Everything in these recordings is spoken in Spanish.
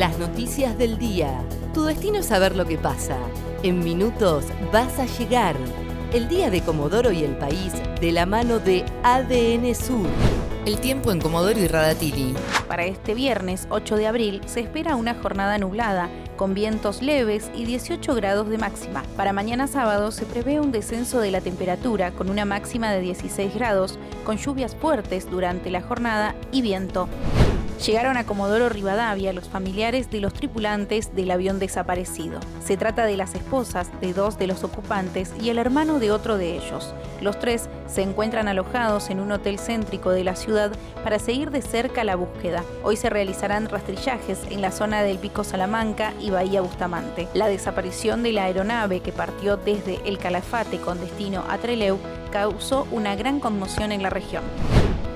Las noticias del día. Tu destino es saber lo que pasa. En minutos vas a llegar. El día de Comodoro y el país de la mano de ADN Sur. El tiempo en Comodoro y Radatili. Para este viernes 8 de abril se espera una jornada nublada, con vientos leves y 18 grados de máxima. Para mañana sábado se prevé un descenso de la temperatura con una máxima de 16 grados, con lluvias fuertes durante la jornada y viento. Llegaron a Comodoro Rivadavia los familiares de los tripulantes del avión desaparecido. Se trata de las esposas de dos de los ocupantes y el hermano de otro de ellos. Los tres se encuentran alojados en un hotel céntrico de la ciudad para seguir de cerca la búsqueda. Hoy se realizarán rastrillajes en la zona del Pico Salamanca y Bahía Bustamante. La desaparición de la aeronave que partió desde el Calafate con destino a Trelew causó una gran conmoción en la región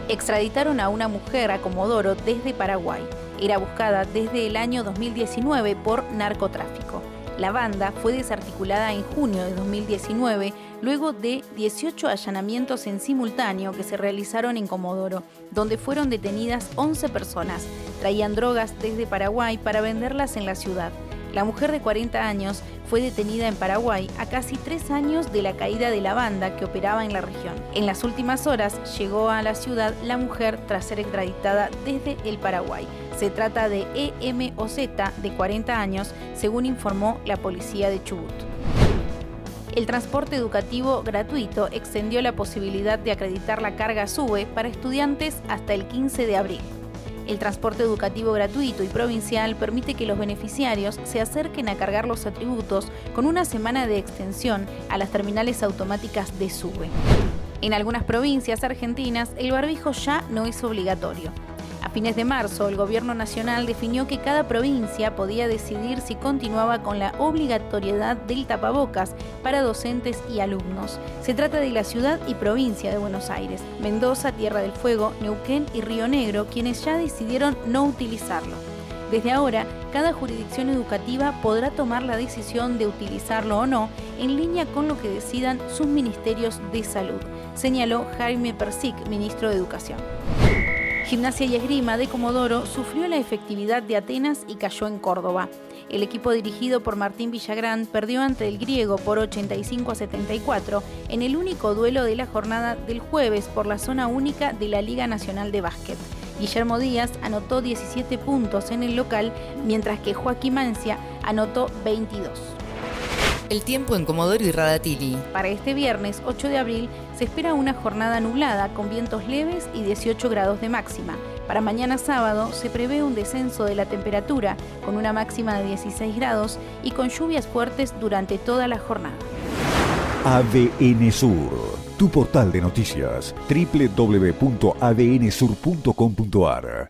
extraditaron a una mujer a Comodoro desde Paraguay. Era buscada desde el año 2019 por narcotráfico. La banda fue desarticulada en junio de 2019 luego de 18 allanamientos en simultáneo que se realizaron en Comodoro, donde fueron detenidas 11 personas. Traían drogas desde Paraguay para venderlas en la ciudad. La mujer de 40 años fue detenida en Paraguay a casi tres años de la caída de la banda que operaba en la región. En las últimas horas llegó a la ciudad la mujer tras ser extraditada desde el Paraguay. Se trata de EMOZ de 40 años, según informó la policía de Chubut. El transporte educativo gratuito extendió la posibilidad de acreditar la carga SUBE para estudiantes hasta el 15 de abril. El transporte educativo gratuito y provincial permite que los beneficiarios se acerquen a cargar los atributos con una semana de extensión a las terminales automáticas de SUBE. En algunas provincias argentinas el barbijo ya no es obligatorio. Fines de marzo, el Gobierno Nacional definió que cada provincia podía decidir si continuaba con la obligatoriedad del tapabocas para docentes y alumnos. Se trata de la ciudad y provincia de Buenos Aires, Mendoza, Tierra del Fuego, Neuquén y Río Negro, quienes ya decidieron no utilizarlo. Desde ahora, cada jurisdicción educativa podrá tomar la decisión de utilizarlo o no en línea con lo que decidan sus ministerios de salud, señaló Jaime Persic, ministro de Educación. Gimnasia y Esgrima de Comodoro sufrió la efectividad de Atenas y cayó en Córdoba. El equipo dirigido por Martín Villagrán perdió ante el griego por 85 a 74 en el único duelo de la jornada del jueves por la zona única de la Liga Nacional de Básquet. Guillermo Díaz anotó 17 puntos en el local, mientras que Joaquín Mancia anotó 22. El tiempo en Comodoro y Radatili. Para este viernes 8 de abril se espera una jornada nublada con vientos leves y 18 grados de máxima. Para mañana sábado se prevé un descenso de la temperatura con una máxima de 16 grados y con lluvias fuertes durante toda la jornada. ADN Sur, tu portal de noticias, www.adnsur.com.ar